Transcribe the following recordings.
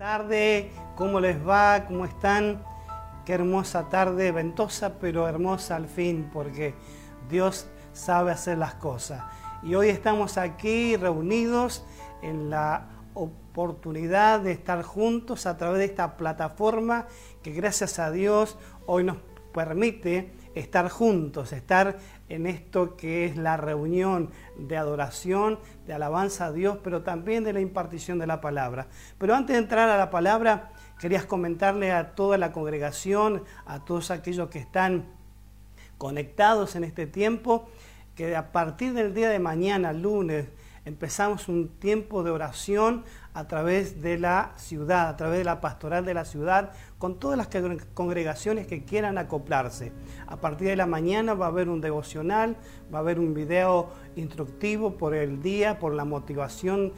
tarde, ¿cómo les va? ¿Cómo están? Qué hermosa tarde, ventosa pero hermosa al fin, porque Dios sabe hacer las cosas. Y hoy estamos aquí reunidos en la oportunidad de estar juntos a través de esta plataforma que gracias a Dios hoy nos permite estar juntos, estar en esto que es la reunión de adoración, de alabanza a Dios, pero también de la impartición de la palabra. Pero antes de entrar a la palabra, querías comentarle a toda la congregación, a todos aquellos que están conectados en este tiempo, que a partir del día de mañana, lunes, empezamos un tiempo de oración a través de la ciudad, a través de la pastoral de la ciudad, con todas las congregaciones que quieran acoplarse. A partir de la mañana va a haber un devocional, va a haber un video instructivo por el día, por la motivación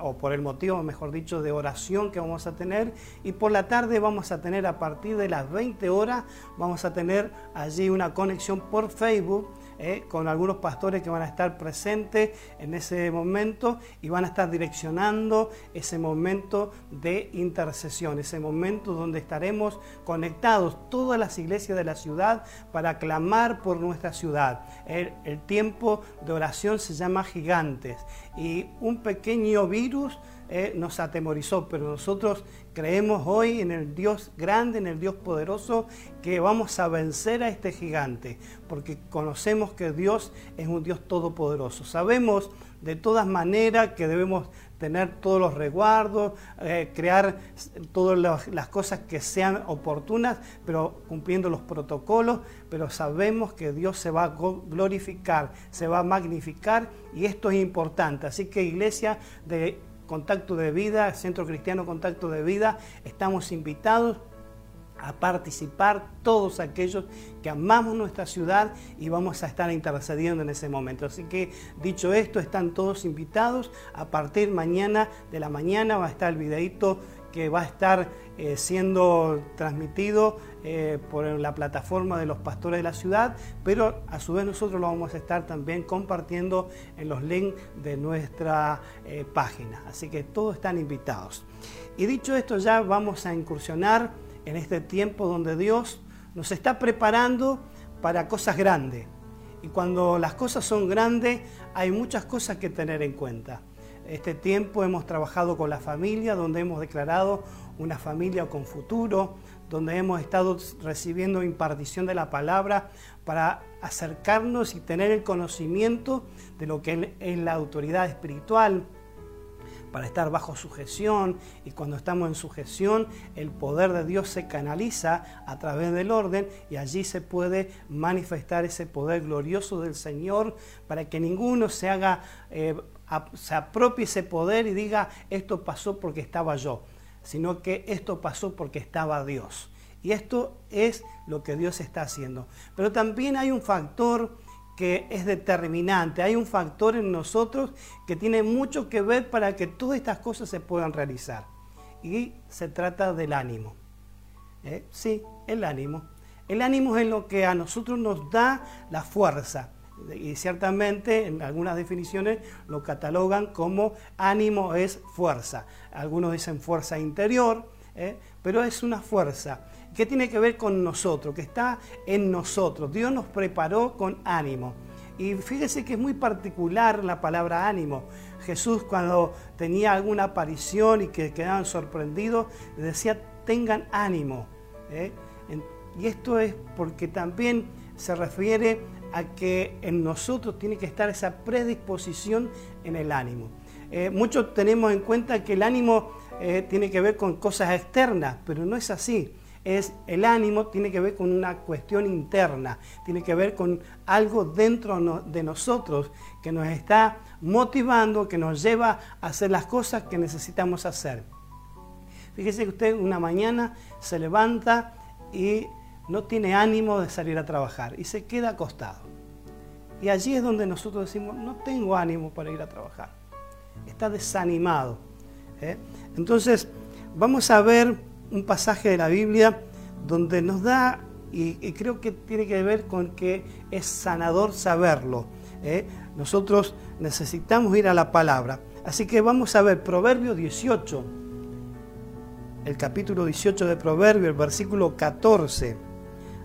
o por el motivo, mejor dicho, de oración que vamos a tener. Y por la tarde vamos a tener a partir de las 20 horas, vamos a tener allí una conexión por Facebook eh, con algunos pastores que van a estar presentes en ese momento y van a estar direccionando ese momento de intercesión, ese momento donde estaremos conectados todas las iglesias de la ciudad para clamar por nuestra ciudad. El, el tiempo de oración se llama gigantes y un pequeño virus eh, nos atemorizó, pero nosotros creemos hoy en el Dios grande, en el Dios poderoso, que vamos a vencer a este gigante, porque conocemos que Dios es un Dios todopoderoso. Sabemos de todas maneras que debemos tener todos los resguardos, eh, crear todas las cosas que sean oportunas, pero cumpliendo los protocolos, pero sabemos que Dios se va a glorificar, se va a magnificar y esto es importante. Así que iglesia de Contacto de Vida, Centro Cristiano Contacto de Vida, estamos invitados a participar todos aquellos que amamos nuestra ciudad y vamos a estar intercediendo en ese momento. Así que dicho esto, están todos invitados. A partir mañana de la mañana va a estar el videito que va a estar eh, siendo transmitido eh, por la plataforma de los pastores de la ciudad, pero a su vez nosotros lo vamos a estar también compartiendo en los links de nuestra eh, página. Así que todos están invitados. Y dicho esto, ya vamos a incursionar en este tiempo donde Dios nos está preparando para cosas grandes. Y cuando las cosas son grandes, hay muchas cosas que tener en cuenta. Este tiempo hemos trabajado con la familia, donde hemos declarado una familia con futuro, donde hemos estado recibiendo impartición de la palabra para acercarnos y tener el conocimiento de lo que es la autoridad espiritual, para estar bajo sujeción. Y cuando estamos en sujeción el poder de Dios se canaliza a través del orden y allí se puede manifestar ese poder glorioso del Señor para que ninguno se haga eh, se apropie ese poder y diga, esto pasó porque estaba yo, sino que esto pasó porque estaba Dios. Y esto es lo que Dios está haciendo. Pero también hay un factor que es determinante, hay un factor en nosotros que tiene mucho que ver para que todas estas cosas se puedan realizar. Y se trata del ánimo. ¿Eh? Sí, el ánimo. El ánimo es lo que a nosotros nos da la fuerza y ciertamente en algunas definiciones lo catalogan como ánimo es fuerza. Algunos dicen fuerza interior, ¿eh? pero es una fuerza que tiene que ver con nosotros, que está en nosotros. Dios nos preparó con ánimo. Y fíjese que es muy particular la palabra ánimo. Jesús cuando tenía alguna aparición y que quedaban sorprendidos, decía, tengan ánimo. ¿eh? Y esto es porque también se refiere a que en nosotros tiene que estar esa predisposición en el ánimo. Eh, muchos tenemos en cuenta que el ánimo eh, tiene que ver con cosas externas, pero no es así. Es, el ánimo tiene que ver con una cuestión interna, tiene que ver con algo dentro de nosotros que nos está motivando, que nos lleva a hacer las cosas que necesitamos hacer. Fíjese que usted una mañana se levanta y no tiene ánimo de salir a trabajar y se queda acostado. Y allí es donde nosotros decimos, no tengo ánimo para ir a trabajar. Está desanimado. ¿eh? Entonces, vamos a ver un pasaje de la Biblia donde nos da, y, creo que tiene que ver con que es sanador saberlo. ¿eh? Nosotros necesitamos ir a la palabra. Así que vamos a ver Proverbio 18, el capítulo 18 de Proverbios, el versículo 14.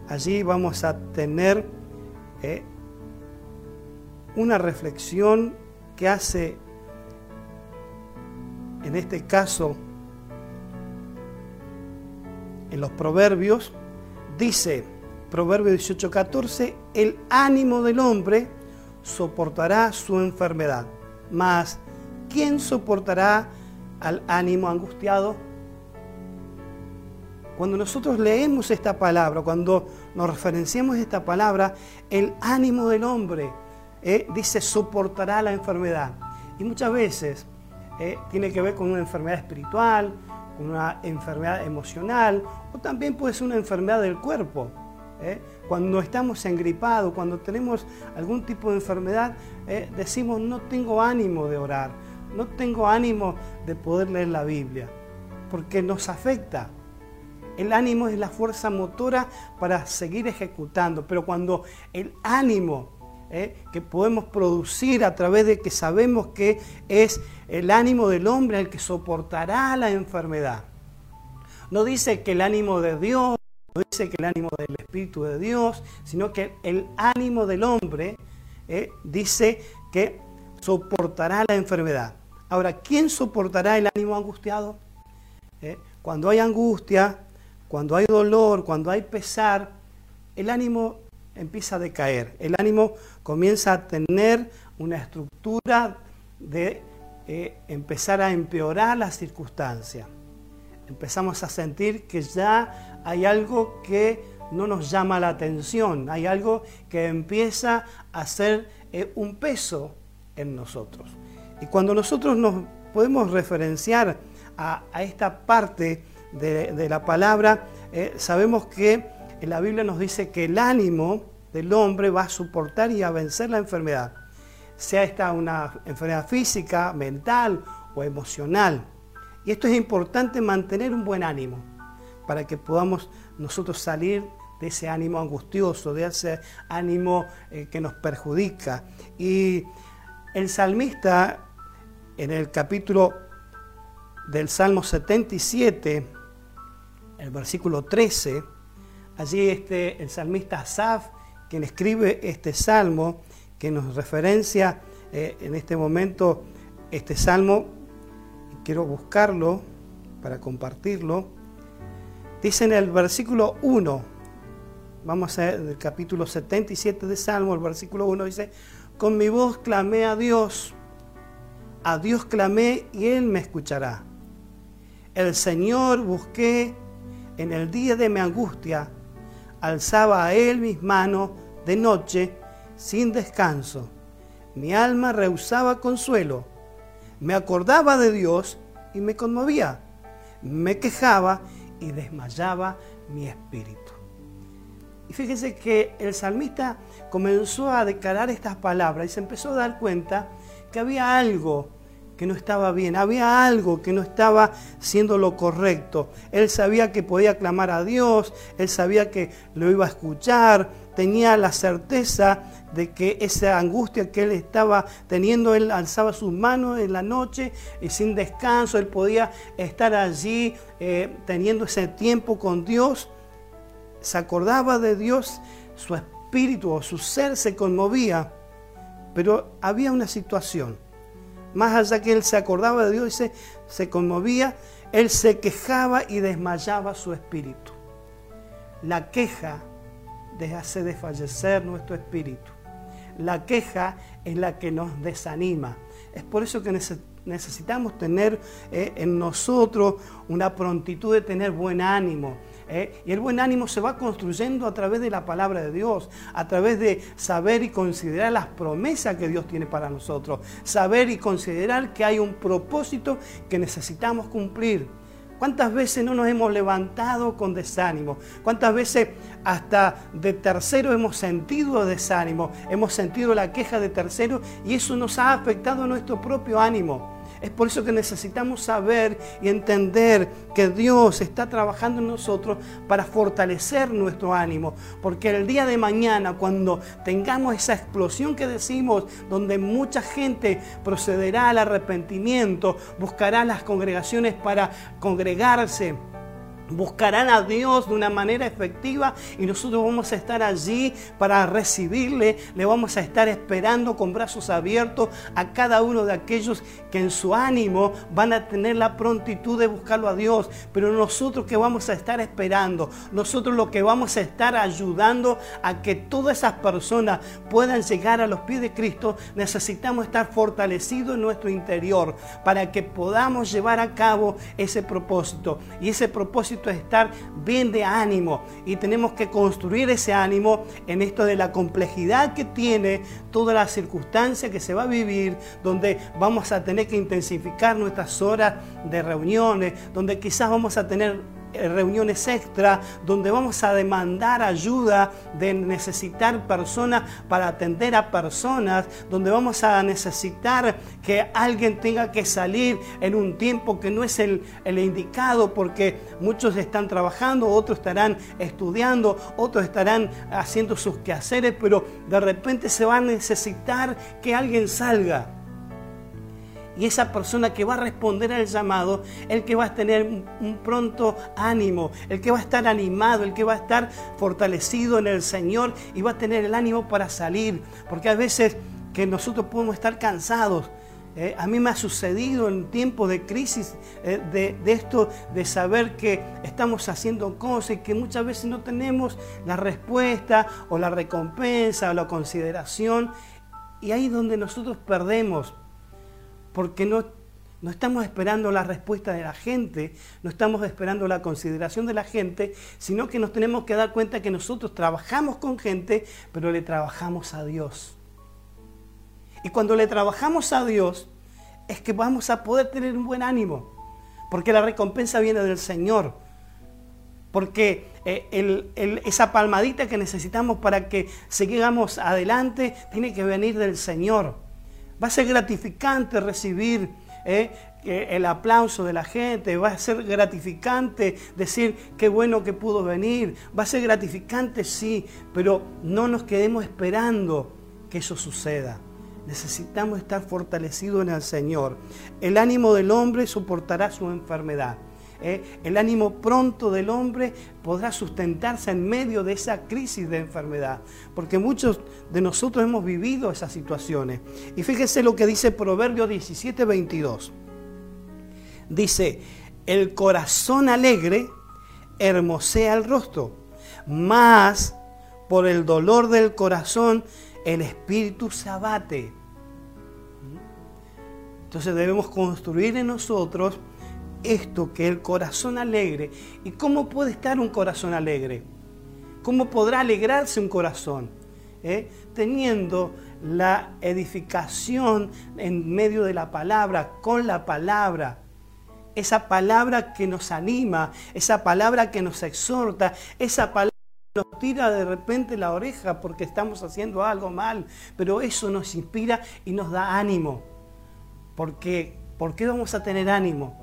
Allí vamos a tener eh, una reflexión que hace, en este caso, en los Proverbios, dice, Proverbio 18, 14, el ánimo del hombre soportará su enfermedad, mas ¿quién soportará al ánimo angustiado? Cuando nosotros leemos esta palabra, cuando nos referenciamos a esta palabra, el ánimo del hombre eh, dice soportará la enfermedad. Y muchas veces eh, tiene que ver con una enfermedad espiritual, con una enfermedad emocional o también puede ser una enfermedad del cuerpo. ¿eh? Cuando estamos engripados, cuando tenemos algún tipo de enfermedad, decimos no tengo ánimo de orar, no tengo ánimo de poder leer la Biblia, porque nos afecta. El ánimo es la fuerza motora para seguir ejecutando, pero cuando el ánimo ¿eh? que podemos producir a través de que sabemos que es el ánimo del hombre el que soportará la enfermedad. No dice que el ánimo de Dios, no dice que el ánimo del Espíritu de Dios, sino que el ánimo del hombre ¿eh? dice que soportará la enfermedad. Ahora, ¿quién soportará el ánimo angustiado? ¿Eh? Cuando hay angustia, cuando hay dolor, cuando hay pesar, el ánimo empieza a decaer. El ánimo comienza a tener una estructura de eh, empezar a empeorar la circunstancia. Empezamos a sentir que ya hay algo que no nos llama la atención, hay algo que empieza a ser eh, un peso en nosotros. Y cuando nosotros nos podemos referenciar a, esta parte de, la palabra, eh, sabemos que la Biblia nos dice que el ánimo del hombre va a soportar y a vencer la enfermedad, sea esta una enfermedad física, mental o emocional. Y esto es importante mantener un buen ánimo para que podamos nosotros salir de ese ánimo angustioso, de ese ánimo eh, que nos perjudica. Y el salmista en el capítulo del Salmo 77, el versículo 13, Allí este, el salmista Asaf, quien escribe este salmo, que nos referencia eh, en este momento este salmo, quiero buscarlo para compartirlo, dice en el versículo 1, vamos a el capítulo 77 de Salmo, el versículo 1 dice, con mi voz clamé a Dios, a Dios clamé y Él me escuchará. El Señor busqué en el día de mi angustia, alzaba a él mis manos de noche sin descanso. Mi alma rehusaba consuelo. Me acordaba de Dios y me conmovía. Me quejaba y desmayaba mi espíritu. Y fíjese que el salmista comenzó a declarar estas palabras y se empezó a dar cuenta que había algo que no estaba bien, había algo que no estaba siendo lo correcto. Él sabía que podía clamar a Dios, él sabía que lo iba a escuchar, tenía la certeza de que esa angustia que él estaba teniendo, él alzaba sus manos en la noche y sin descanso, él podía estar allí eh, teniendo ese tiempo con Dios, se acordaba de Dios, su espíritu o su ser se conmovía, pero había una situación más allá que él se acordaba de Dios y se, conmovía, él se quejaba y desmayaba su espíritu. La queja hace desfallecer nuestro espíritu. La queja es la que nos desanima. Es por eso que necesitamos tener eh, en nosotros una prontitud de tener buen ánimo, ¿eh? Y el buen ánimo se va construyendo a través de la palabra de Dios, a través de saber y considerar las promesas que Dios tiene para nosotros, saber y considerar que hay un propósito que necesitamos cumplir. ¿Cuántas veces no nos hemos levantado con desánimo? ¿Cuántas veces hasta de tercero hemos sentido desánimo? Hemos sentido la queja de tercero y eso nos ha afectado nuestro propio ánimo. Es por eso que necesitamos saber y entender que Dios está trabajando en nosotros para fortalecer nuestro ánimo. Porque el día de mañana, cuando tengamos esa explosión que decimos, donde mucha gente procederá al arrepentimiento, buscará las congregaciones para congregarse, buscarán a Dios de una manera efectiva y nosotros vamos a estar allí para recibirle, le vamos a estar esperando con brazos abiertos a cada uno de aquellos que en su ánimo van a tener la prontitud de buscarlo a Dios, pero nosotros que vamos a estar esperando, nosotros lo que vamos a estar ayudando a que todas esas personas puedan llegar a los pies de Cristo, necesitamos estar fortalecidos en nuestro interior para que podamos llevar a cabo ese propósito. Y ese propósito estar bien de ánimo. Y tenemos que construir ese ánimo en esto de la complejidad que tiene toda la circunstancia que se va a vivir, donde vamos a tener que intensificar nuestras horas de reuniones, donde quizás vamos a tener reuniones extra donde vamos a demandar ayuda de necesitar personas para atender a personas, donde vamos a necesitar que alguien tenga que salir en un tiempo que no es el, el indicado porque muchos están trabajando, otros estarán estudiando, otros estarán haciendo sus quehaceres, pero de repente se va a necesitar que alguien salga y esa persona que va a responder al llamado, el que va a tener un pronto ánimo, el que va a estar animado, el que va a estar fortalecido en el Señor y va a tener el ánimo para salir. Porque a veces que nosotros podemos estar cansados. ¿eh? a mí me ha sucedido en tiempos de crisis eh, de, de, esto, de saber que estamos haciendo cosas y que muchas veces no tenemos la respuesta o la recompensa o la consideración. Y ahí es donde nosotros perdemos porque no, no estamos esperando la respuesta de la gente, no estamos esperando la consideración de la gente, sino que nos tenemos que dar cuenta que nosotros trabajamos con gente, pero le trabajamos a Dios. Y cuando le trabajamos a Dios, es que vamos a poder tener un buen ánimo, porque la recompensa viene del Señor. Porque eh, esa palmadita que necesitamos para que sigamos adelante tiene que venir del Señor. Va a ser gratificante recibir eh, el aplauso de la gente, va a ser gratificante decir qué bueno que pudo venir, va a ser gratificante sí, pero no nos quedemos esperando que eso suceda. Necesitamos estar fortalecidos en el Señor. El ánimo del hombre soportará su enfermedad. ¿Eh? el ánimo pronto del hombre podrá sustentarse en medio de esa crisis de enfermedad, porque muchos de nosotros hemos vivido esas situaciones. Y fíjense lo que dice Proverbio 17, 22. Dice, el corazón alegre hermosea el rostro, mas por el dolor del corazón el espíritu se abate. Entonces debemos construir en nosotros esto que el corazón alegre. ¿Y cómo puede estar un corazón alegre? ¿Cómo podrá alegrarse un corazón? ¿Eh? Teniendo la edificación en medio de la palabra, con la palabra. Esa palabra que nos anima, esa palabra que nos exhorta, esa palabra que nos tira de repente la oreja porque estamos haciendo algo mal, pero eso nos inspira y nos da ánimo. Porque, ¿Por qué vamos a tener ánimo?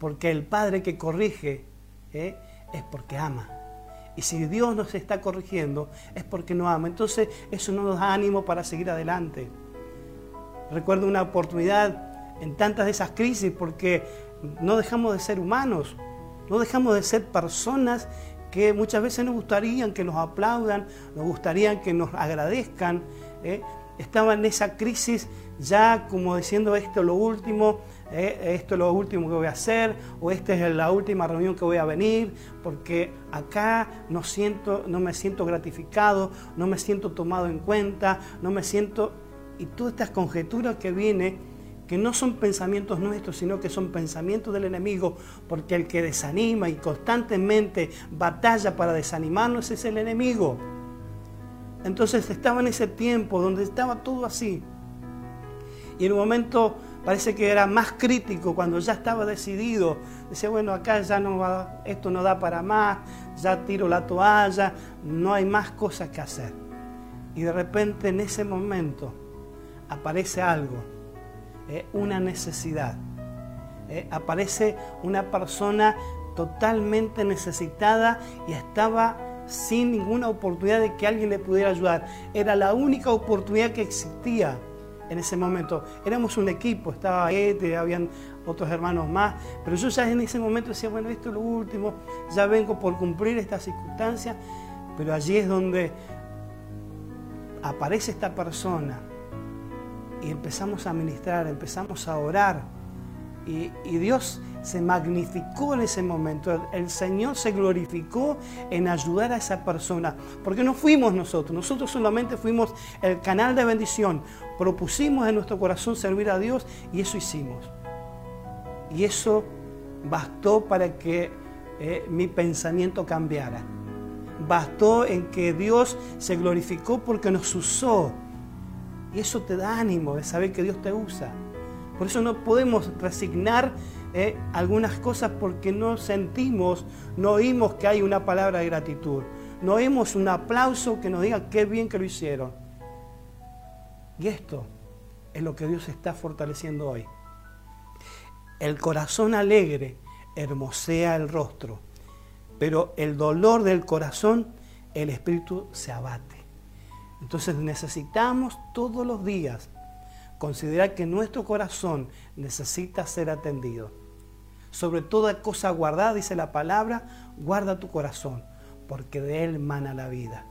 Porque el Padre que corrige ¿eh? es porque ama. Y si Dios nos está corrigiendo es porque no ama. Entonces eso no nos da ánimo para seguir adelante. Recuerdo una oportunidad en tantas de esas crisis porque no dejamos de ser humanos, no dejamos de ser personas que muchas veces nos gustarían que nos aplaudan, nos gustaría que nos agradezcan. ¿eh? Estaba en esa crisis ya como diciendo esto es lo último, eh, esto es lo último que voy a hacer, o esta es la última reunión que voy a venir, porque acá no, siento, no me siento gratificado, no me siento tomado en cuenta, no me siento... Y todas estas conjeturas que vienen, que no son pensamientos nuestros, sino que son pensamientos del enemigo, porque el que desanima y constantemente batalla para desanimarnos es el enemigo. Entonces estaba en ese tiempo donde estaba todo así. Y en un momento parece que era más crítico cuando ya estaba decidido. Decía, bueno, acá ya no va, esto no da para más, ya tiro la toalla, no hay más cosas que hacer. Y de repente en ese momento aparece algo, eh, una necesidad. Eh, aparece una persona totalmente necesitada y estaba sin ninguna oportunidad de que alguien le pudiera ayudar. Era la única oportunidad que existía en ese momento. Éramos un equipo, estaba Ete, habían otros hermanos más, pero yo ya en ese momento decía, bueno, esto es lo último, ya vengo por cumplir esta circunstancia, pero allí es donde aparece esta persona y empezamos a ministrar, empezamos a orar y Dios se magnificó en ese momento. El Señor se glorificó en ayudar a esa persona. Porque no fuimos nosotros, nosotros solamente fuimos el canal de bendición. Propusimos en nuestro corazón servir a Dios y eso hicimos. Y eso bastó para que eh, mi pensamiento cambiara. Bastó en que Dios se glorificó porque nos usó. Y eso te da ánimo de saber que Dios te usa. Por eso no podemos resignar eh, algunas cosas porque no sentimos, no oímos que hay una palabra de gratitud. No oímos un aplauso que nos diga qué bien que lo hicieron. Y esto es lo que Dios está fortaleciendo hoy. El corazón alegre hermosea el rostro, pero el dolor del corazón, el espíritu se abate. Entonces necesitamos todos los días considerar que nuestro corazón necesita ser atendido. Sobre toda cosa guardada, dice la palabra, guarda tu corazón, porque de él mana la vida.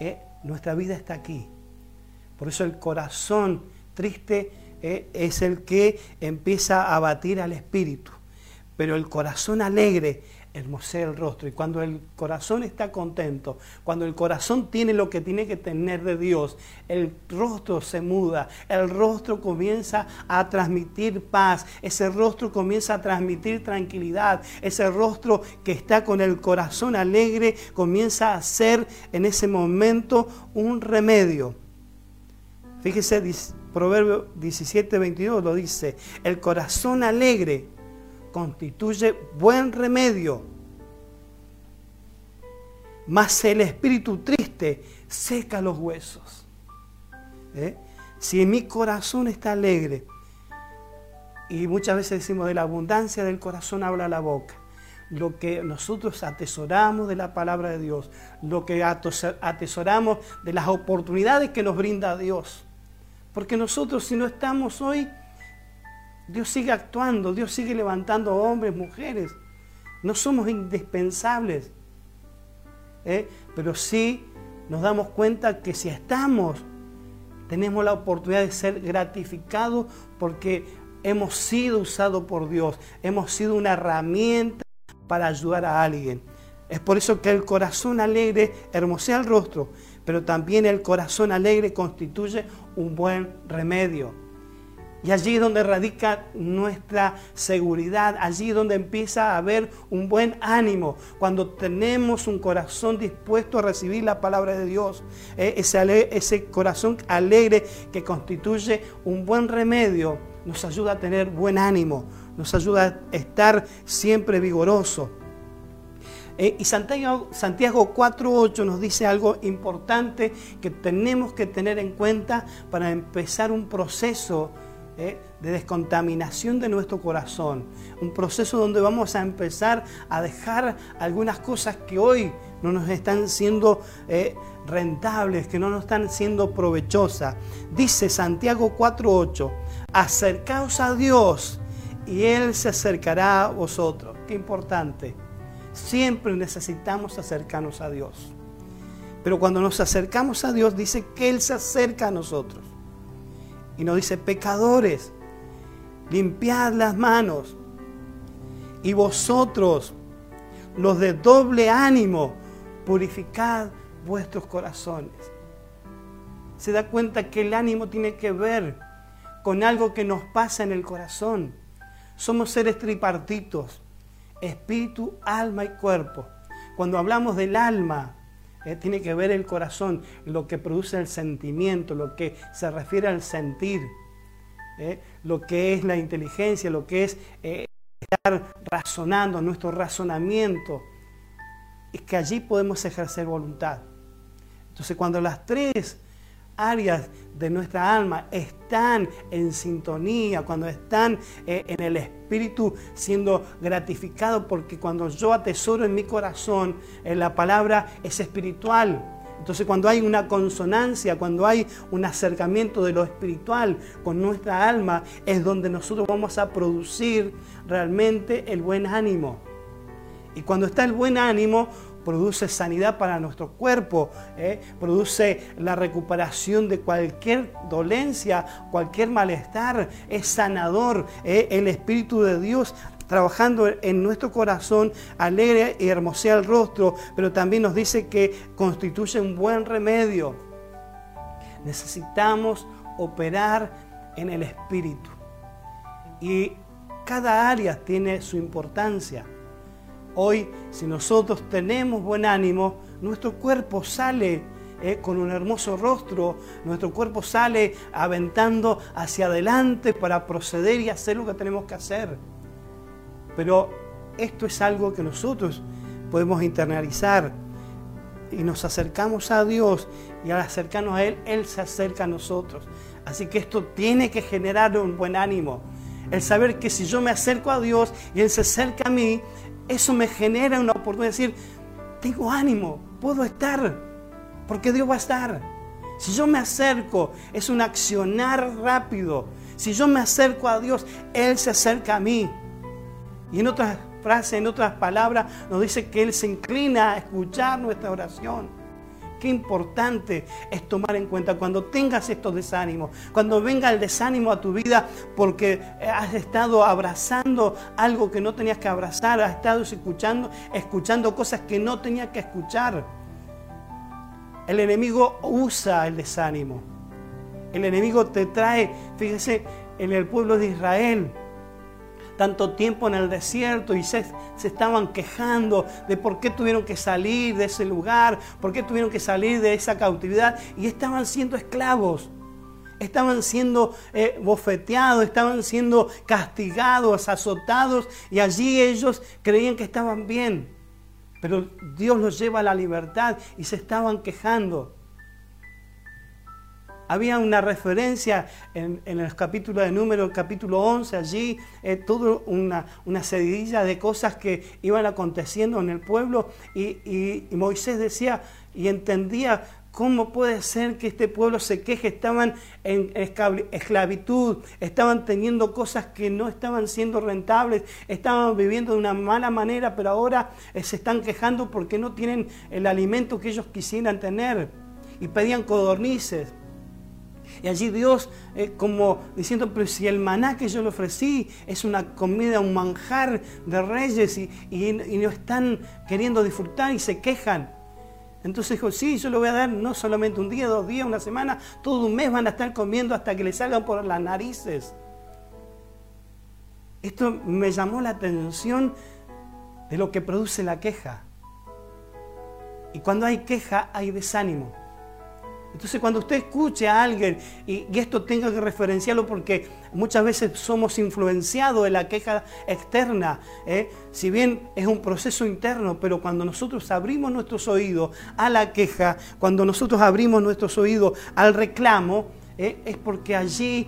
Eh, nuestra vida está aquí. Por eso el corazón triste eh, es el que empieza a batir al espíritu. Pero el corazón alegre hermosea el rostro. Y cuando el corazón está contento, cuando el corazón tiene lo que tiene que tener de Dios, el rostro se muda, el rostro comienza a transmitir paz, ese rostro comienza a transmitir tranquilidad, ese rostro que está con el corazón alegre comienza a ser en ese momento un remedio. Fíjese, Proverbio 17, 22 lo dice, el corazón alegre constituye buen remedio, mas el espíritu triste seca los huesos. ¿Eh? Si mi corazón está alegre, y muchas veces decimos de la abundancia del corazón habla la boca, lo que nosotros atesoramos de la palabra de Dios, lo que atesoramos de las oportunidades que nos brinda Dios, porque nosotros si no estamos hoy, Dios sigue actuando, Dios sigue levantando hombres, mujeres. No somos indispensables. ¿eh? Pero sí nos damos cuenta que si estamos, tenemos la oportunidad de ser gratificados porque hemos sido usados por Dios. Hemos sido una herramienta para ayudar a alguien. Es por eso que el corazón alegre hermosea el rostro, pero también el corazón alegre constituye un buen remedio. Y allí es donde radica nuestra seguridad, allí es donde empieza a haber un buen ánimo, cuando tenemos un corazón dispuesto a recibir la palabra de Dios, eh, ese, ese corazón alegre que constituye un buen remedio, nos ayuda a tener buen ánimo, nos ayuda a estar siempre vigoroso. Eh, y Santiago, Santiago 4.8 nos dice algo importante que tenemos que tener en cuenta para empezar un proceso eh, de descontaminación de nuestro corazón. Un proceso donde vamos a empezar a dejar algunas cosas que hoy no nos están siendo eh, rentables, que no nos están siendo provechosas. Dice Santiago 4.8, acercaos a Dios y Él se acercará a vosotros. Qué importante Siempre necesitamos acercarnos a Dios. Pero cuando nos acercamos a Dios, dice que Él se acerca a nosotros. Y nos dice, pecadores, limpiad las manos. Y vosotros, los de doble ánimo, purificad vuestros corazones. Se da cuenta que el ánimo tiene que ver con algo que nos pasa en el corazón. Somos seres tripartitos espíritu, alma y cuerpo. Cuando hablamos del alma, eh, tiene que ver el corazón, lo que produce el sentimiento, lo que se refiere al sentir, eh, lo que es la inteligencia, lo que es eh, estar razonando, nuestro razonamiento. Es que allí podemos ejercer voluntad. Entonces cuando las tres áreas de nuestra alma están en sintonía, cuando están eh, en el espíritu siendo gratificados, porque cuando yo atesoro en mi corazón, en la palabra es espiritual. Entonces cuando hay una consonancia, cuando hay un acercamiento de lo espiritual con nuestra alma, es donde nosotros vamos a producir realmente el buen ánimo. Y cuando está el buen ánimo, produce sanidad para nuestro cuerpo, ¿eh? produce la recuperación de cualquier dolencia, cualquier malestar, es sanador. ¿eh? El Espíritu de Dios trabajando en nuestro corazón, alegre y hermosea el rostro, pero también nos dice que constituye un buen remedio. Necesitamos operar en el Espíritu. Y cada área tiene su importancia. Hoy, si nosotros tenemos buen ánimo, nuestro cuerpo sale eh, con un hermoso rostro, nuestro cuerpo sale aventando hacia adelante para proceder y hacer lo que tenemos que hacer. Pero esto es algo que nosotros podemos internalizar y nos acercamos a Dios y al acercarnos a Él, Él se acerca a nosotros. Así que esto tiene que generar un buen ánimo. El saber que si yo me acerco a Dios y Él se acerca a mí, eso me genera una oportunidad de decir, tengo ánimo, puedo estar, porque Dios va a estar. Si yo me acerco, es un accionar rápido. Si yo me acerco a Dios, Él se acerca a mí. Y en otras frases, en otras palabras, nos dice que Él se inclina a escuchar nuestra oración. Qué importante es tomar en cuenta cuando tengas estos desánimos, cuando venga el desánimo a tu vida porque has estado abrazando algo que no tenías que abrazar, has estado escuchando, escuchando cosas que no tenías que escuchar. El enemigo usa el desánimo. El enemigo te trae, fíjese, en el pueblo de Israel, tanto tiempo en el desierto y se, estaban quejando de por qué tuvieron que salir de ese lugar, por qué tuvieron que salir de esa cautividad y estaban siendo esclavos. Estaban siendo eh, bofeteados, estaban siendo castigados, azotados y allí ellos creían que estaban bien. Pero Dios los lleva a la libertad y se estaban quejando. Había una referencia en, el capítulo de número, capítulo 11, allí, eh, toda una, una seguidilla de cosas que iban aconteciendo en el pueblo y, Moisés decía y entendía ¿Cómo puede ser que este pueblo se queje? Estaban en esclavitud, estaban teniendo cosas que no estaban siendo rentables, estaban viviendo de una mala manera, pero ahora eh, se están quejando porque no tienen el alimento que ellos quisieran tener. Y pedían codornices, y allí Dios, eh, como diciendo, pero si el maná que yo le ofrecí es una comida, un manjar de reyes y, no están queriendo disfrutar y se quejan. Entonces dijo, sí, yo lo voy a dar no solamente un día, dos días, una semana, todo un mes van a estar comiendo hasta que les salgan por las narices. Esto me llamó la atención de lo que produce la queja. Y cuando hay queja hay desánimo. Entonces cuando usted escuche a alguien y, esto tenga que referenciarlo porque muchas veces somos influenciados de la queja externa, ¿eh? si bien es un proceso interno, pero cuando nosotros abrimos nuestros oídos a la queja, cuando nosotros abrimos nuestros oídos al reclamo, ¿eh? es porque allí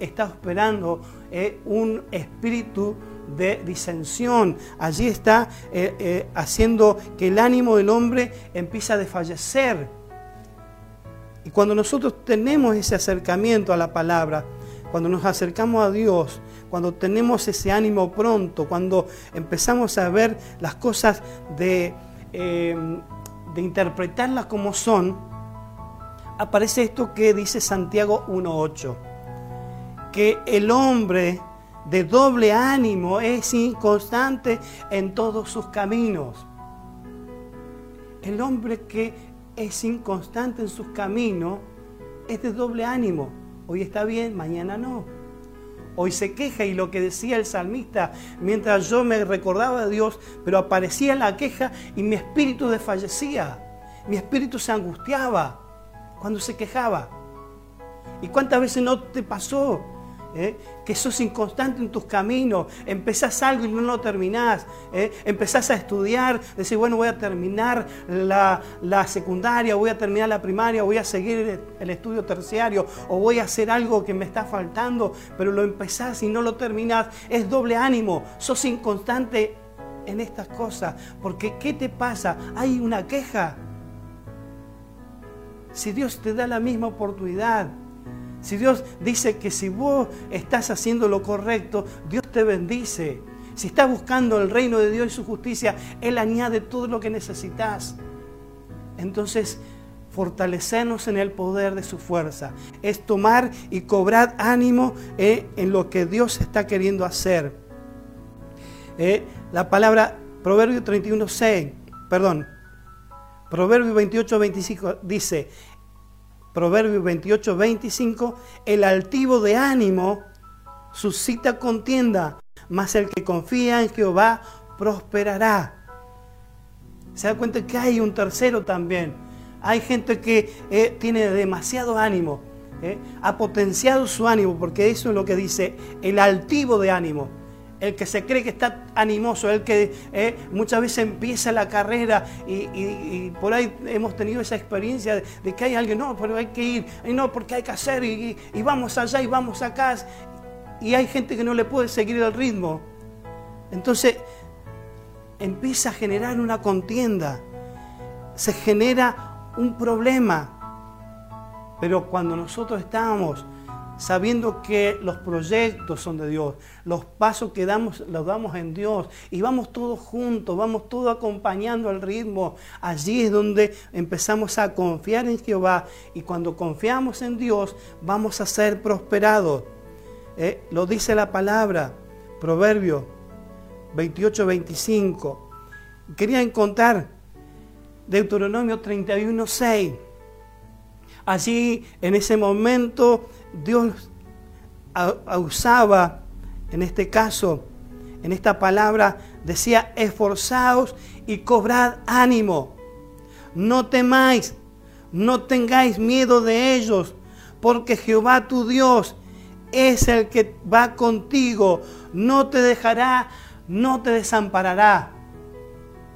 está esperando ¿eh? un espíritu de disensión. Allí está haciendo que el ánimo del hombre empiece a desfallecer. Y cuando nosotros tenemos ese acercamiento a la palabra, cuando nos acercamos a Dios, cuando tenemos ese ánimo pronto, cuando empezamos a ver las cosas de, de interpretarlas como son, aparece esto que dice Santiago 1.8, que el hombre de doble ánimo es inconstante en todos sus caminos. El hombre que es inconstante en sus caminos, es de doble ánimo. Hoy está bien, mañana no. Hoy se queja y lo que decía el salmista, mientras yo me recordaba de Dios, pero aparecía la queja y mi espíritu desfallecía. Mi espíritu se angustiaba cuando se quejaba. ¿Y cuántas veces no te pasó? ¿Eh? que sos inconstante en tus caminos, empezás algo y no lo terminás, ¿eh? empezás a estudiar, decís, bueno, voy a terminar la, la, secundaria, voy a terminar la primaria, voy a seguir el estudio terciario, o voy a hacer algo que me está faltando, pero lo empezás y no lo terminás, es doble ánimo, sos inconstante en estas cosas, porque ¿qué te pasa? Hay una queja. Si Dios te da la misma oportunidad, si Dios dice que si vos estás haciendo lo correcto, Dios te bendice. Si estás buscando el reino de Dios y su justicia, Él añade todo lo que necesitas. Entonces, fortalecernos en el poder de su fuerza. Es tomar y cobrar ánimo eh, en lo que Dios está queriendo hacer. Eh, la palabra Proverbio 31, 6, perdón, Proverbio 28, 25 dice, Proverbio 28, 25, el altivo de ánimo suscita contienda, mas el que confía en Jehová prosperará. Se da cuenta que hay un tercero también. Hay gente que eh, tiene demasiado ánimo, eh, ha potenciado su ánimo, porque eso es lo que dice el altivo de ánimo el que se cree que está animoso, el que eh, muchas veces empieza la carrera y, por ahí hemos tenido esa experiencia de, que hay alguien, no, pero hay que ir, y no, porque hay que hacer, y, y vamos allá y vamos acá, y hay gente que no le puede seguir el ritmo. Entonces empieza a generar una contienda, se genera un problema. Pero cuando nosotros estamos sabiendo que los proyectos son de Dios, los pasos que damos los damos en Dios y vamos todos juntos, vamos todos acompañando al ritmo. Allí es donde empezamos a confiar en Jehová y cuando confiamos en Dios vamos a ser prosperados. Eh, lo dice la palabra, Proverbio 28, 25. Quería contar Deuteronomio 31, 6. Allí en ese momento Dios usaba, en este caso, en esta palabra, decía, esforzaos y cobrad ánimo. No temáis, no tengáis miedo de ellos, porque Jehová tu Dios es el que va contigo, no te dejará, no te desamparará.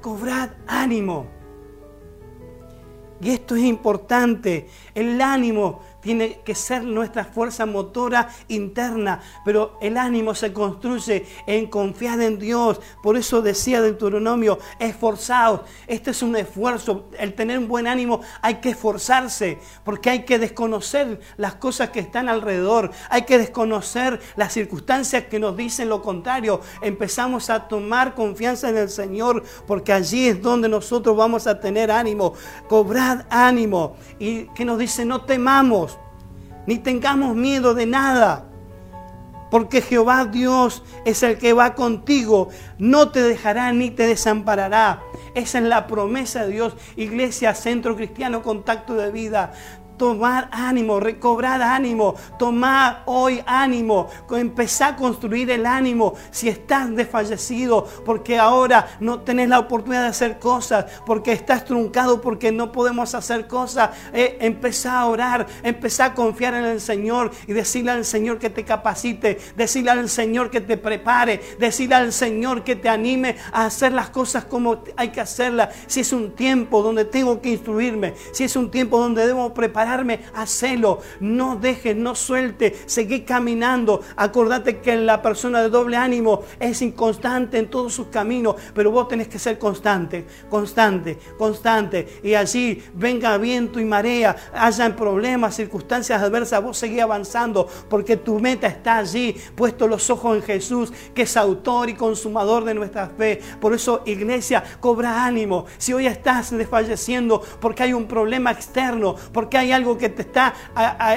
Cobrad ánimo. Y esto es importante, el ánimo tiene que ser nuestra fuerza motora interna, pero el ánimo se construye en confiar en Dios. Por eso decía Deuteronomio, esforzaos. Este es un esfuerzo. El tener un buen ánimo hay que esforzarse, porque hay que desconocer las cosas que están alrededor. Hay que desconocer las circunstancias que nos dicen lo contrario. Empezamos a tomar confianza en el Señor, porque allí es donde nosotros vamos a tener ánimo. Cobrad ánimo. Y que nos dice, no temamos ni tengamos miedo de nada. Porque Jehová Dios es el que va contigo, no te dejará ni te desamparará. Esa es la promesa de Dios. Iglesia, Centro Cristiano, Contacto de Vida tomar ánimo, recobrar ánimo, tomar hoy ánimo, empezar a construir el ánimo si estás desfallecido, porque ahora no tenés la oportunidad de hacer cosas, porque estás truncado, porque no podemos hacer cosas. Eh, a orar, empezar a confiar en el Señor y decirle al Señor que te capacite, decirle al Señor que te prepare, decirle al Señor que te anime a hacer las cosas como hay que hacerlas. Si es un tiempo donde tengo que instruirme, si es un tiempo donde debo preparar hacelo. No dejes, no suelte, seguí caminando. Acordate que la persona de doble ánimo es inconstante en todos sus caminos, pero vos tenés que ser constante, constante, constante. Y allí venga viento y marea, hayan problemas, circunstancias adversas, vos seguí avanzando, porque tu meta está allí, puesto los ojos en Jesús, que es autor y consumador de nuestra fe. Por eso, iglesia, cobra ánimo. Si hoy estás desfalleciendo porque hay un problema externo, porque hay algo que te está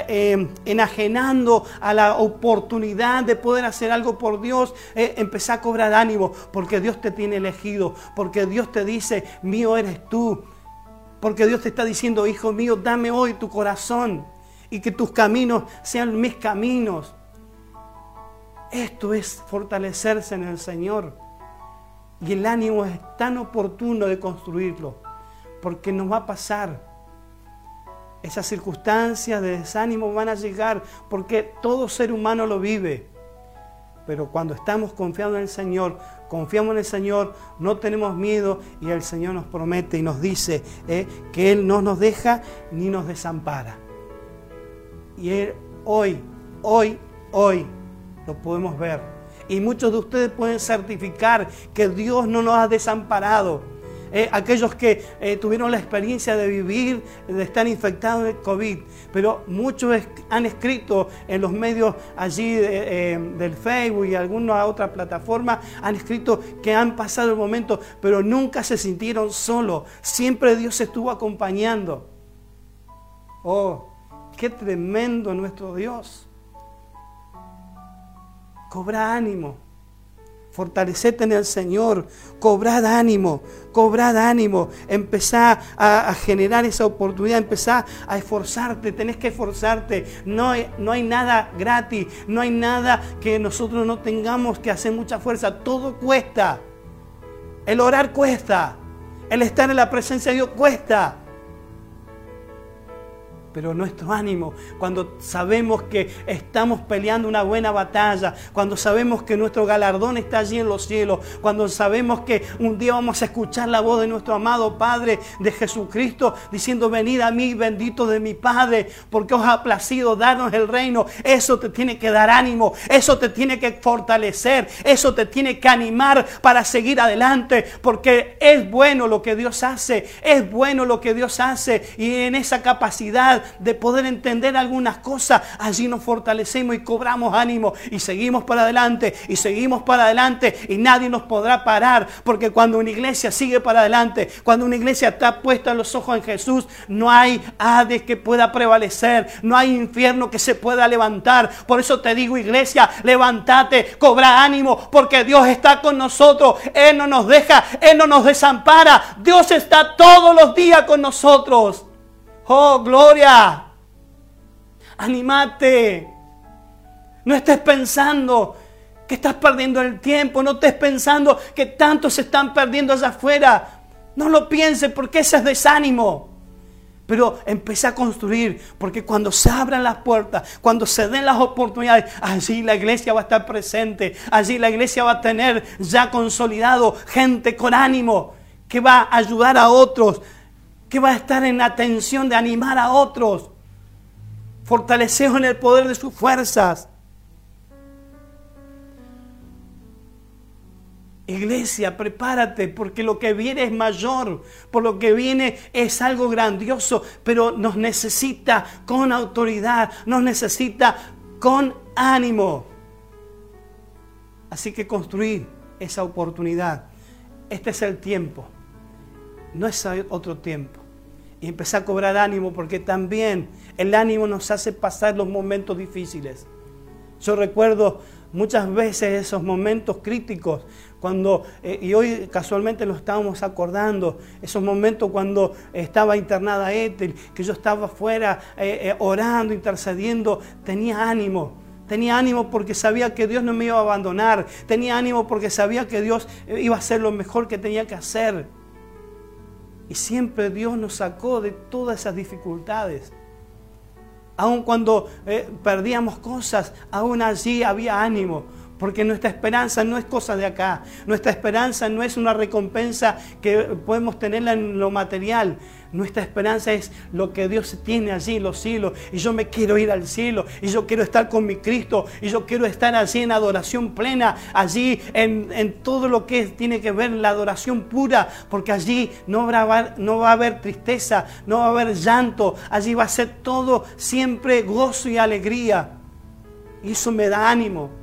eh, enajenando a la oportunidad de poder hacer algo por Dios, eh, a cobrar ánimo, porque Dios te tiene elegido, porque Dios te dice, mío eres tú, porque Dios te está diciendo, hijo mío, dame hoy tu corazón y que tus caminos sean mis caminos. Esto es fortalecerse en el Señor. Y el ánimo es tan oportuno de construirlo, porque nos va a pasar esas circunstancias de desánimo van a llegar porque todo ser humano lo vive. Pero cuando estamos confiando en el Señor, confiamos en el Señor, no tenemos miedo y el Señor nos promete y nos dice eh, que Él no nos deja ni nos desampara. Y Él hoy, hoy, hoy lo podemos ver. Y muchos de ustedes pueden certificar que Dios no nos ha desamparado eh, aquellos que eh, tuvieron la experiencia de vivir, de estar infectados de COVID. Pero muchos han escrito en los medios allí eh, del Facebook y alguna otra plataforma, han escrito que han pasado el momento, pero nunca se sintieron solos. Siempre Dios estuvo acompañando. Oh, qué tremendo nuestro Dios. Cobra ánimo. Fortalecete en el Señor, cobrad ánimo, cobrad ánimo, empezá a, generar esa oportunidad, empezá a esforzarte, tenés que esforzarte. No hay, no hay nada gratis, no hay nada que nosotros no tengamos que hacer mucha fuerza, todo cuesta. El orar cuesta, el estar en la presencia de Dios cuesta pero nuestro ánimo, cuando sabemos que estamos peleando una buena batalla, cuando sabemos que nuestro galardón está allí en los cielos, cuando sabemos que un día vamos a escuchar la voz de nuestro amado Padre de Jesucristo diciendo, venid a mí, bendito de mi Padre, porque os ha placido darnos el reino, eso te tiene que dar ánimo, eso te tiene que fortalecer, eso te tiene que animar para seguir adelante, porque es bueno lo que Dios hace, es bueno lo que Dios hace y en esa capacidad de poder entender algunas cosas, allí nos fortalecemos y cobramos ánimo y seguimos para adelante y seguimos para adelante y nadie nos podrá parar, porque cuando una iglesia sigue para adelante, cuando una iglesia está puesta los ojos en Jesús, no hay Hades que pueda prevalecer, no hay infierno que se pueda levantar. Por eso te digo, iglesia, levántate, cobra ánimo, porque Dios está con nosotros, Él no nos deja, Él no nos desampara, Dios está todos los días con nosotros. Oh, gloria. Animate. No estés pensando que estás perdiendo el tiempo. No estés pensando que tantos se están perdiendo allá afuera. No lo pienses porque ese es desánimo. Pero empecé a construir, porque cuando se abran las puertas, cuando se den las oportunidades, allí la iglesia va a estar presente, allí la iglesia va a tener ya consolidado gente con ánimo, que va a ayudar a otros, que va a estar en atención de animar a otros, fortaleceos en el poder de sus fuerzas. Iglesia, prepárate porque lo que viene es mayor, por lo que viene es algo grandioso, pero nos necesita con autoridad, nos necesita con ánimo. Así que construir esa oportunidad. Este es el tiempo, no es otro tiempo y empecé a cobrar ánimo porque también el ánimo nos hace pasar los momentos difíciles. Yo recuerdo muchas veces esos momentos críticos cuando, eh, y hoy casualmente lo estábamos acordando, esos momentos cuando estaba internada Ethel, que yo estaba afuera eh, eh, orando, intercediendo, tenía ánimo. Tenía ánimo porque sabía que Dios no me iba a abandonar. Tenía ánimo porque sabía que Dios iba a hacer lo mejor que tenía que hacer. Y siempre Dios nos sacó de todas esas dificultades. Aun cuando eh, perdíamos cosas, aún allí había ánimo. Porque nuestra esperanza no es cosa de acá. Nuestra esperanza no es una recompensa que podemos tenerla en lo material. Nuestra esperanza es lo que Dios tiene allí los cielos. Y yo me quiero ir al cielo. Y yo quiero estar con mi Cristo. Y yo quiero estar allí en adoración plena. Allí en, todo lo que tiene que ver la adoración pura. Porque allí no, no va a haber tristeza. No va a haber llanto. Allí va a ser todo siempre gozo y alegría. Y eso me da ánimo.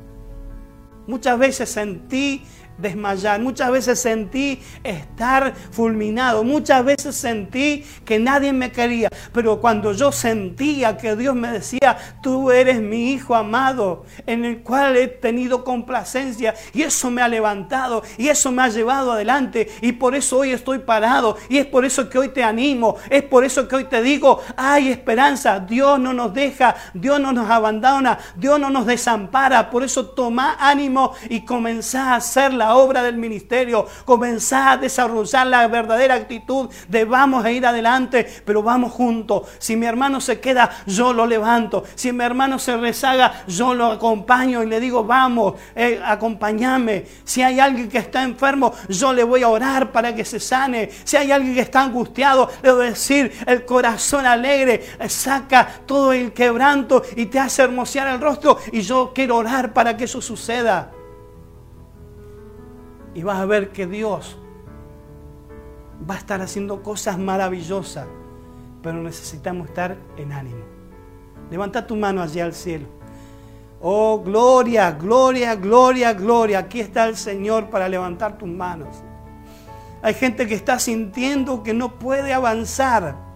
Muchas veces sentí desmayar. Muchas veces sentí estar fulminado. Muchas veces sentí que nadie me quería. Pero cuando yo sentía que Dios me decía, tú eres mi hijo amado, en el cual he tenido complacencia. Y eso me ha levantado. Y eso me ha llevado adelante. Y por eso hoy estoy parado. Y es por eso que hoy te animo. Es por eso que hoy te digo, hay esperanza. Dios no nos deja. Dios no nos abandona. Dios no nos desampara. Por eso toma ánimo y comenzá a hacerla obra del ministerio, comenzar a desarrollar la verdadera actitud de vamos a ir adelante, pero vamos juntos. Si mi hermano se queda, yo lo levanto. Si mi hermano se rezaga, yo lo acompaño y le digo, vamos, eh, acompáñame. Si hay alguien que está enfermo, yo le voy a orar para que se sane. Si hay alguien que está angustiado, le voy a decir, el corazón alegre eh, saca todo el quebranto y te hace hermosear el rostro. Y yo quiero orar para que eso suceda y vas a ver que Dios va a estar haciendo cosas maravillosas, pero necesitamos estar en ánimo. Levanta tu mano allí al cielo. Oh, gloria, gloria, gloria, gloria. Aquí está el Señor para levantar tus manos. Hay gente que está sintiendo que no puede avanzar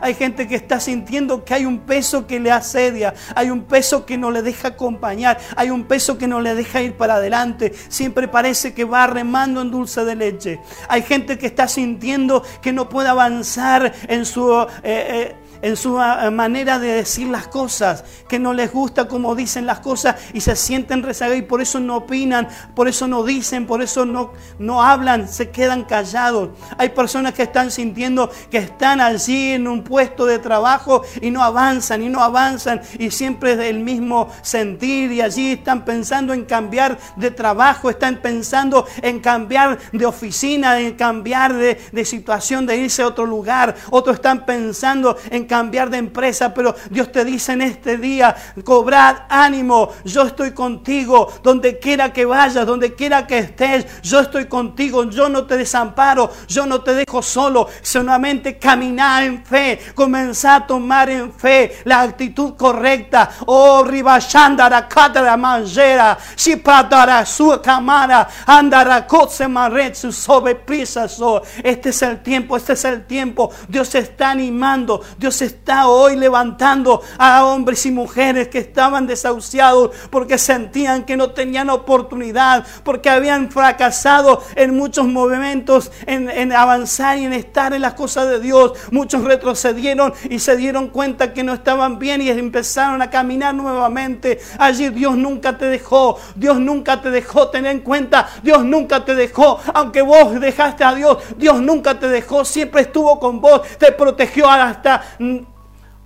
hay gente que está sintiendo que hay un peso que le asedia, hay un peso que no le deja acompañar, hay un peso que no le deja ir para adelante. Siempre parece que va remando en dulce de leche. Hay gente que está sintiendo que no puede avanzar en su... Eh, eh, en su ah, manera de decir las cosas, que no les gusta como dicen las cosas y se sienten rezagados y por eso no opinan, por eso no dicen, por eso no, no hablan, se quedan callados. Hay personas que están sintiendo que están allí en un puesto de trabajo y no avanzan y no avanzan y siempre es el mismo sentir y allí están pensando en cambiar de trabajo, están pensando en cambiar de oficina, en cambiar de, de situación, de irse a otro lugar. Otros están pensando en cambiar de empresa, pero Dios te dice en este día, cobrad ánimo, yo estoy contigo, donde quiera que vayas, donde quiera que estés, yo estoy contigo, yo no te desamparo, yo no te dejo solo, solamente caminar en fe, comenzar a tomar en fe la actitud correcta. Oh, ribashandara, la manjera, si patara su camara, andara kotse maretsu, sobre prisas. Este es el tiempo, este es el tiempo. Dios está animando, Dios está hoy levantando a hombres y mujeres que estaban desahuciados porque sentían que no tenían oportunidad, porque habían fracasado en muchos movimientos, en, avanzar y en estar en las cosas de Dios. Muchos retrocedieron y se dieron cuenta que no estaban bien y empezaron a caminar nuevamente. Allí Dios nunca te dejó, Dios nunca te dejó tener en cuenta, Dios nunca te dejó, aunque vos dejaste a Dios, Dios nunca te dejó, siempre estuvo con vos, te protegió hasta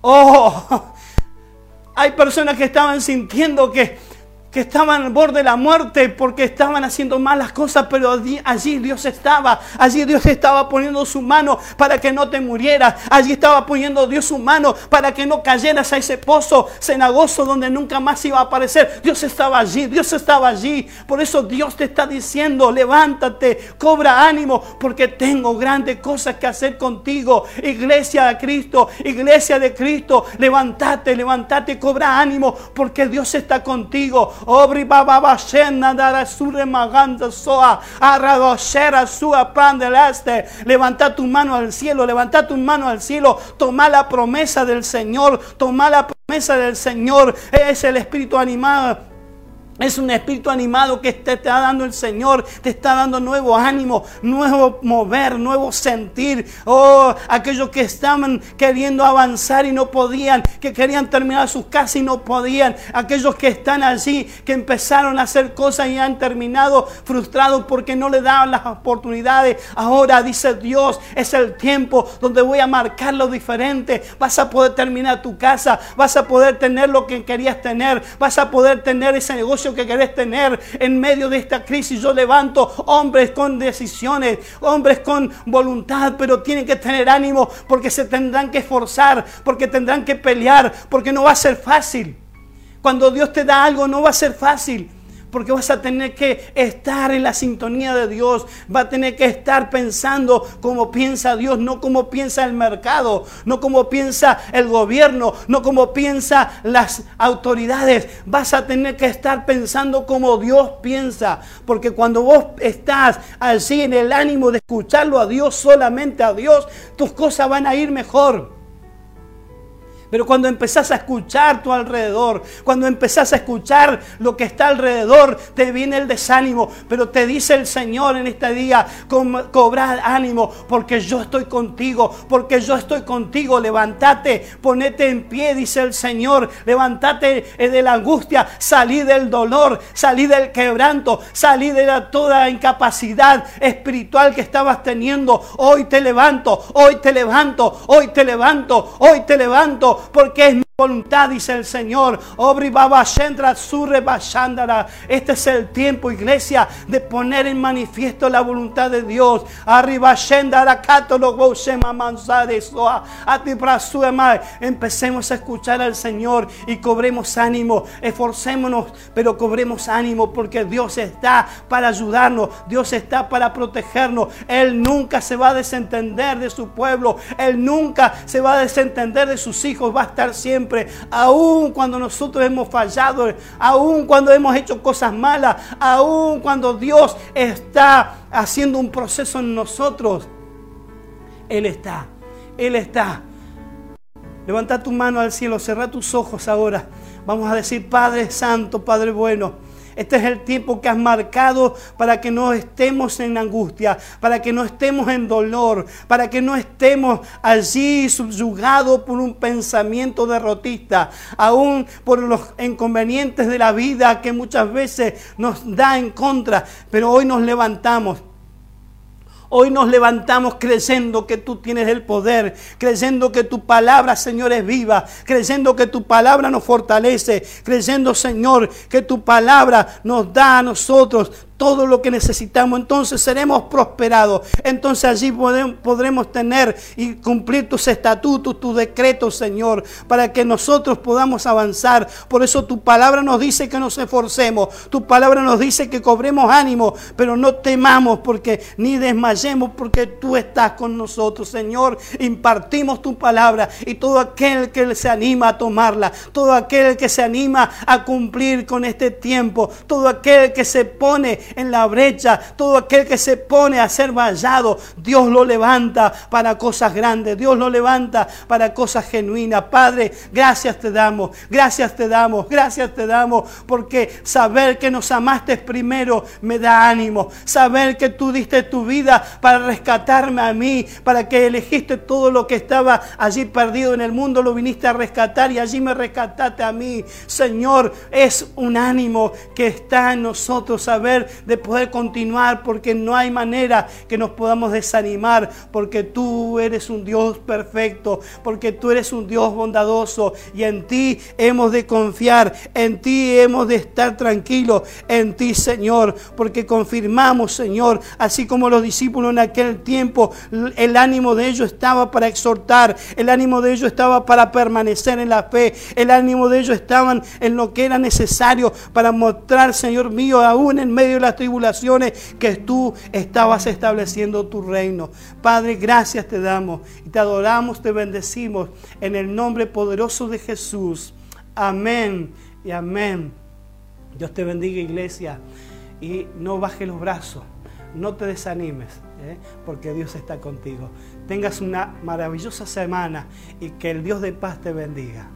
Oh, hay personas que estaban sintiendo que que estaban al borde de la muerte porque estaban haciendo malas cosas, pero allí, Dios estaba, allí Dios estaba poniendo su mano para que no te murieras, allí estaba poniendo Dios su mano para que no cayeras a ese pozo cenagoso donde nunca más iba a aparecer. Dios estaba allí, Dios estaba allí. Por eso Dios te está diciendo, levántate, cobra ánimo, porque tengo grandes cosas que hacer contigo. Iglesia de Cristo, iglesia de Cristo, levántate, levántate, cobra ánimo, porque Dios está contigo. Obri baba bashena dara sure maganda soa. Arradoshera sua pan del este. Levanta tu mano al cielo, levanta tu mano al cielo. Toma la promesa del Señor, toma la promesa del Señor. Es el espíritu animado es un espíritu animado que te está dando el Señor, te está dando nuevo ánimo, nuevo mover, nuevo sentir. Oh, aquellos que estaban queriendo avanzar y no podían, que querían terminar sus casas y no podían. Aquellos que están allí, que empezaron a hacer cosas y han terminado frustrados porque no le daban las oportunidades. Ahora dice Dios, es el tiempo donde voy a marcar lo diferente. Vas a poder terminar tu casa, vas a poder tener lo que querías tener, vas a poder tener ese negocio que querés tener en medio de esta crisis. Yo levanto hombres con decisiones, hombres con voluntad, pero tienen que tener ánimo porque se tendrán que esforzar, porque tendrán que pelear, porque no va a ser fácil. Cuando Dios te da algo no va a ser fácil porque vas a tener que estar en la sintonía de Dios, va a tener que estar pensando como piensa Dios, no como piensa el mercado, no como piensa el gobierno, no como piensa las autoridades, vas a tener que estar pensando como Dios piensa, porque cuando vos estás así en el ánimo de escucharlo a Dios, solamente a Dios, tus cosas van a ir mejor. Pero cuando empezás a escuchar tu alrededor, cuando empezás a escuchar lo que está alrededor, te viene el desánimo. Pero te dice el Señor en este día, cobrad ánimo, porque yo estoy contigo, porque yo estoy contigo. Levántate, ponete en pie, dice el Señor. Levántate eh, de la angustia, salí del dolor, salí del quebranto, salí de la, toda incapacidad espiritual que estabas teniendo. Hoy te levanto, hoy te levanto, hoy te levanto, hoy te levanto porque es voluntad, dice el Señor. Este es el tiempo, iglesia, de poner en manifiesto la voluntad de Dios. Empecemos a escuchar al Señor y cobremos ánimo. Esforcémonos, pero cobremos ánimo porque Dios está para ayudarnos. Dios está para protegernos. Él nunca se va a desentender de su pueblo. Él nunca se va a desentender de sus hijos. Va a estar siempre aún cuando nosotros hemos fallado, aún cuando hemos hecho cosas malas, aún cuando Dios está haciendo un proceso en nosotros. Él está, Él está. Levanta tu mano al cielo, cerra tus ojos ahora. Vamos a decir, Padre Santo, Padre bueno. Este es el tiempo que has marcado para que no estemos en angustia, para que no estemos en dolor, para que no estemos allí subyugados por un pensamiento derrotista, aún por los inconvenientes de la vida que muchas veces nos da en contra. Pero hoy nos levantamos Hoy nos levantamos creyendo que tú tienes el poder, creyendo que tu palabra, Señor, es viva, creyendo que tu palabra nos fortalece, creyendo, Señor, que tu palabra nos da a nosotros todo lo que necesitamos, entonces seremos prosperados. Entonces allí podremos tener y cumplir tus estatutos, tus decretos, Señor, para que nosotros podamos avanzar. Por eso tu palabra nos dice que nos esforcemos, tu palabra nos dice que cobremos ánimo, pero no temamos porque ni desmayemos porque tú estás con nosotros, Señor. Impartimos tu palabra y todo aquel que se anima a tomarla, todo aquel que se anima a cumplir con este tiempo, todo aquel que se pone en la brecha, todo aquel que se pone a ser vallado, Dios lo levanta para cosas grandes, Dios lo levanta para cosas genuinas. Padre, gracias te damos, gracias te damos, gracias te damos, porque saber que nos amaste primero me da ánimo, saber que tú diste tu vida para rescatarme a mí, para que elegiste todo lo que estaba allí perdido en el mundo, lo viniste a rescatar y allí me rescataste a mí. Señor, es un ánimo que está en nosotros saber de poder continuar porque no hay manera que nos podamos desanimar porque tú eres un Dios perfecto, porque tú eres un Dios bondadoso y en ti hemos de confiar, en ti hemos de estar tranquilos, en ti Señor, porque confirmamos Señor, así como los discípulos en aquel tiempo, el ánimo de ellos estaba para exhortar, el ánimo de ellos estaba para permanecer en la fe, el ánimo de ellos estaban en lo que era necesario para mostrar Señor mío, aún en medio de la tribulaciones que tú estabas estableciendo tu reino. Padre, gracias te damos y te adoramos, te bendecimos en el nombre poderoso de Jesús. Amén y amén. Dios te bendiga iglesia y no baje los brazos, no te desanimes, ¿eh? porque Dios está contigo. Tengas una maravillosa semana y que el Dios de paz te bendiga.